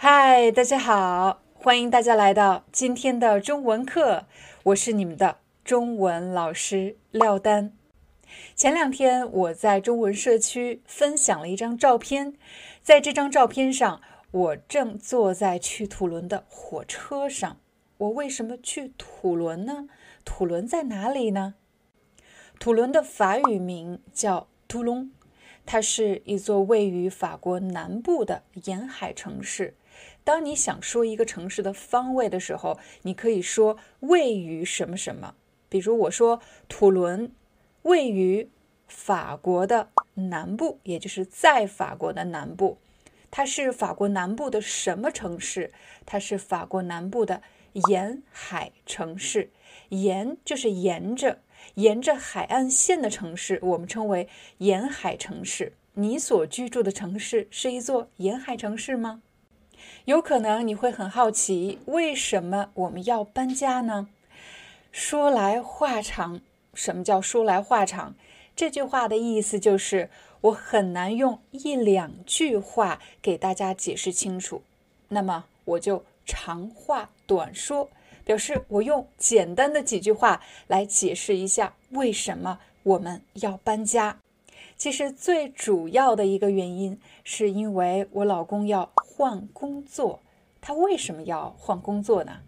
嗨，大家好，欢迎大家来到今天的中文课，我是你们的中文老师廖丹。前两天我在中文社区分享了一张照片，在这张照片上，我正坐在去土伦的火车上。我为什么去土伦呢？土伦在哪里呢？土伦的法语名叫图隆，它是一座位于法国南部的沿海城市。当你想说一个城市的方位的时候，你可以说位于什么什么。比如我说土伦位于法国的南部，也就是在法国的南部。它是法国南部的什么城市？它是法国南部的沿海城市。沿就是沿着沿着海岸线的城市，我们称为沿海城市。你所居住的城市是一座沿海城市吗？有可能你会很好奇，为什么我们要搬家呢？说来话长。什么叫说来话长？这句话的意思就是，我很难用一两句话给大家解释清楚。那么我就长话短说，表示我用简单的几句话来解释一下为什么我们要搬家。其实最主要的一个原因，是因为我老公要换工作。他为什么要换工作呢？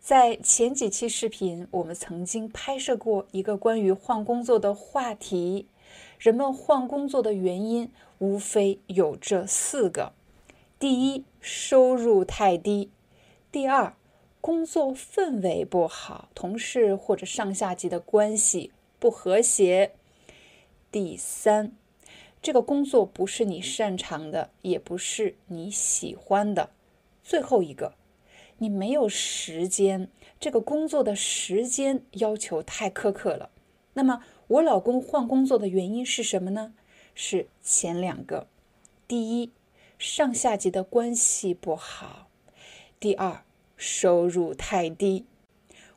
在前几期视频，我们曾经拍摄过一个关于换工作的话题。人们换工作的原因，无非有这四个：第一，收入太低；第二，工作氛围不好，同事或者上下级的关系不和谐。第三，这个工作不是你擅长的，也不是你喜欢的。最后一个，你没有时间，这个工作的时间要求太苛刻了。那么，我老公换工作的原因是什么呢？是前两个。第一，上下级的关系不好；第二，收入太低。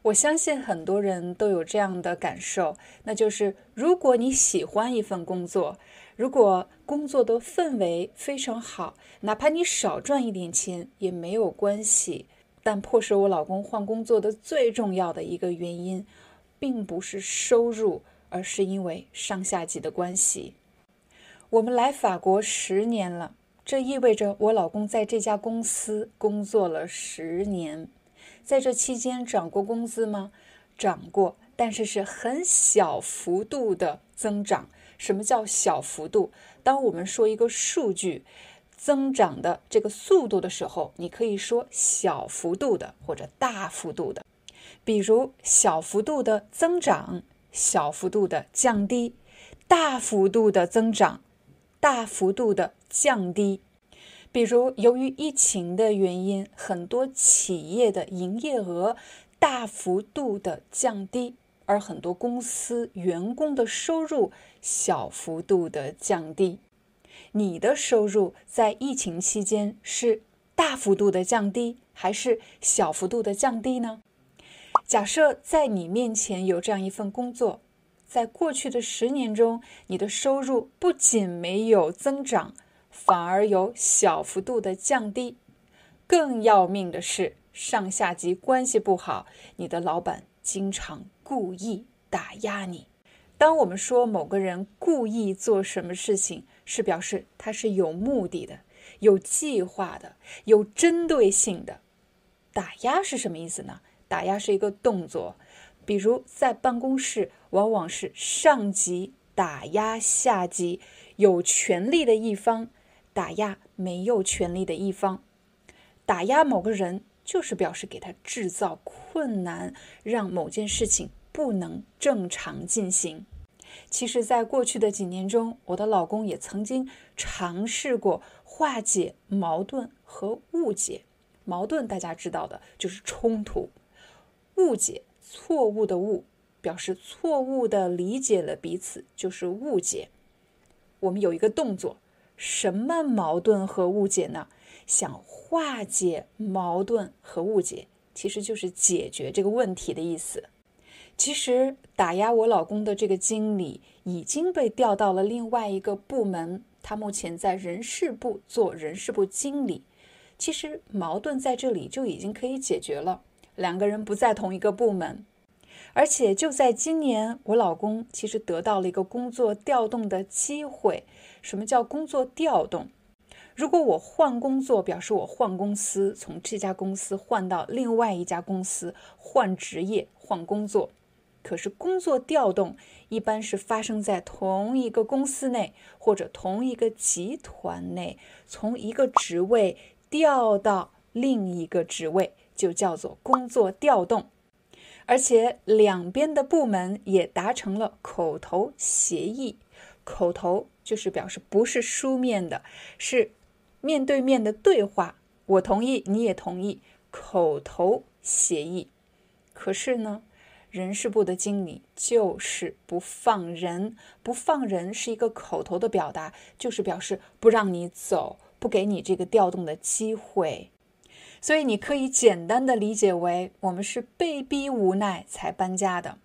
我相信很多人都有这样的感受，那就是如果你喜欢一份工作，如果工作的氛围非常好，哪怕你少赚一点钱也没有关系。但迫使我老公换工作的最重要的一个原因，并不是收入，而是因为上下级的关系。我们来法国十年了，这意味着我老公在这家公司工作了十年。在这期间涨过工资吗？涨过，但是是很小幅度的增长。什么叫小幅度？当我们说一个数据增长的这个速度的时候，你可以说小幅度的或者大幅度的。比如小幅度的增长，小幅度的降低，大幅度的增长，大幅度的降低。比如，由于疫情的原因，很多企业的营业额大幅度的降低，而很多公司员工的收入小幅度的降低。你的收入在疫情期间是大幅度的降低，还是小幅度的降低呢？假设在你面前有这样一份工作，在过去的十年中，你的收入不仅没有增长。反而有小幅度的降低，更要命的是上下级关系不好，你的老板经常故意打压你。当我们说某个人故意做什么事情，是表示他是有目的的、有计划的、有针对性的。打压是什么意思呢？打压是一个动作，比如在办公室，往往是上级打压下级，有权力的一方。打压没有权利的一方，打压某个人就是表示给他制造困难，让某件事情不能正常进行。其实，在过去的几年中，我的老公也曾经尝试过化解矛盾和误解。矛盾大家知道的就是冲突，误解错误的误，表示错误的理解了彼此，就是误解。我们有一个动作，什么矛盾和误解呢？想化解矛盾和误解，其实就是解决这个问题的意思。其实打压我老公的这个经理已经被调到了另外一个部门，他目前在人事部做人事部经理。其实矛盾在这里就已经可以解决了，两个人不在同一个部门，而且就在今年，我老公其实得到了一个工作调动的机会。什么叫工作调动？如果我换工作，表示我换公司，从这家公司换到另外一家公司，换职业、换工作。可是工作调动一般是发生在同一个公司内或者同一个集团内，从一个职位。调到另一个职位就叫做工作调动，而且两边的部门也达成了口头协议。口头就是表示不是书面的，是面对面的对话。我同意，你也同意，口头协议。可是呢，人事部的经理就是不放人，不放人是一个口头的表达，就是表示不让你走。不给你这个调动的机会，所以你可以简单的理解为我们是被逼无奈才搬家的。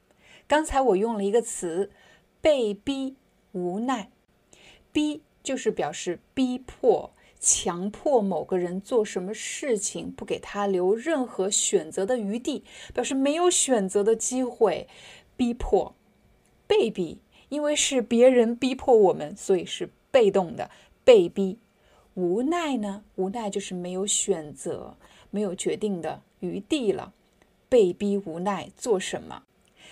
刚才我用了一个词“被逼无奈”，逼就是表示逼迫、强迫某个人做什么事情，不给他留任何选择的余地，表示没有选择的机会。逼迫、被逼，因为是别人逼迫我们，所以是被动的被逼。无奈呢？无奈就是没有选择、没有决定的余地了，被逼无奈做什么？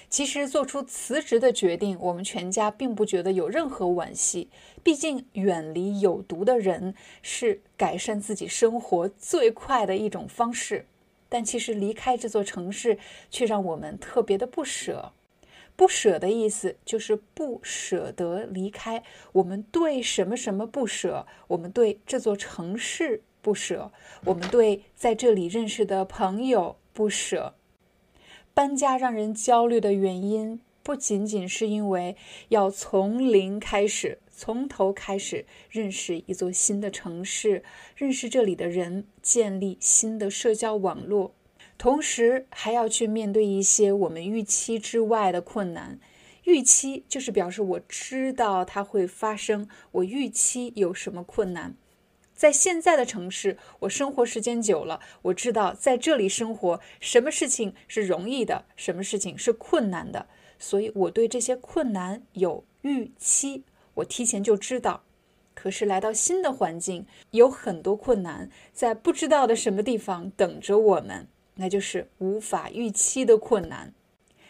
其实做出辞职的决定，我们全家并不觉得有任何惋惜。毕竟远离有毒的人是改善自己生活最快的一种方式。但其实离开这座城市，却让我们特别的不舍。不舍的意思就是不舍得离开。我们对什么什么不舍？我们对这座城市不舍，我们对在这里认识的朋友不舍。搬家让人焦虑的原因，不仅仅是因为要从零开始，从头开始认识一座新的城市，认识这里的人，建立新的社交网络。同时还要去面对一些我们预期之外的困难。预期就是表示我知道它会发生，我预期有什么困难。在现在的城市，我生活时间久了，我知道在这里生活，什么事情是容易的，什么事情是困难的。所以我对这些困难有预期，我提前就知道。可是来到新的环境，有很多困难在不知道的什么地方等着我们。那就是无法预期的困难。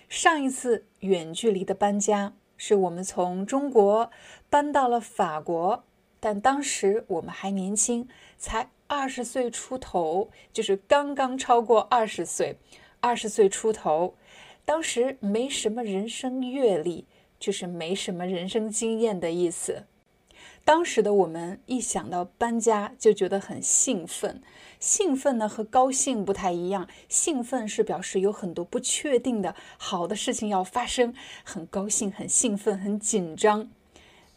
上一次远距离的搬家，是我们从中国搬到了法国，但当时我们还年轻，才二十岁出头，就是刚刚超过二十岁，二十岁出头，当时没什么人生阅历，就是没什么人生经验的意思。当时的我们一想到搬家就觉得很兴奋，兴奋呢和高兴不太一样，兴奋是表示有很多不确定的好的事情要发生，很高兴、很兴奋、很紧张。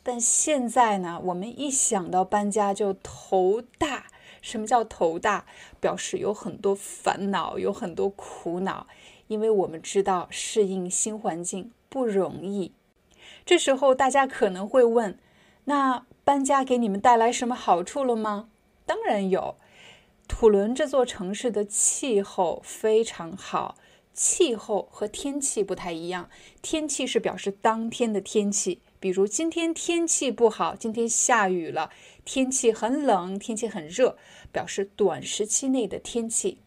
但现在呢，我们一想到搬家就头大。什么叫头大？表示有很多烦恼，有很多苦恼，因为我们知道适应新环境不容易。这时候大家可能会问，那？搬家给你们带来什么好处了吗？当然有。土伦这座城市的气候非常好，气候和天气不太一样。天气是表示当天的天气，比如今天天气不好，今天下雨了；天气很冷，天气很热，表示短时期内的天气。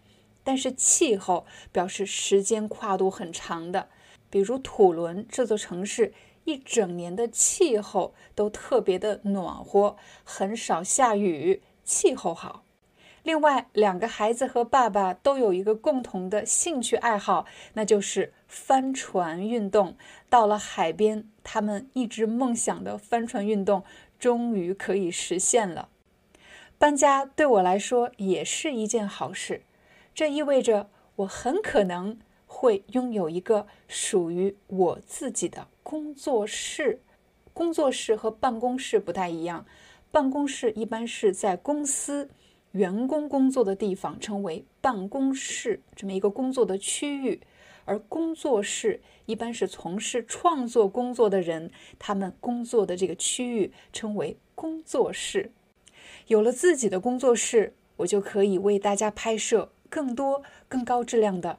但是气候表示时间跨度很长的，比如土伦这座城市。一整年的气候都特别的暖和，很少下雨，气候好。另外，两个孩子和爸爸都有一个共同的兴趣爱好，那就是帆船运动。到了海边，他们一直梦想的帆船运动终于可以实现了。搬家对我来说也是一件好事，这意味着我很可能会拥有一个属于我自己的工作室。工作室和办公室不太一样，办公室一般是在公司员工工作的地方，称为办公室，这么一个工作的区域。而工作室一般是从事创作工作的人，他们工作的这个区域称为工作室。有了自己的工作室，我就可以为大家拍摄更多、更高质量的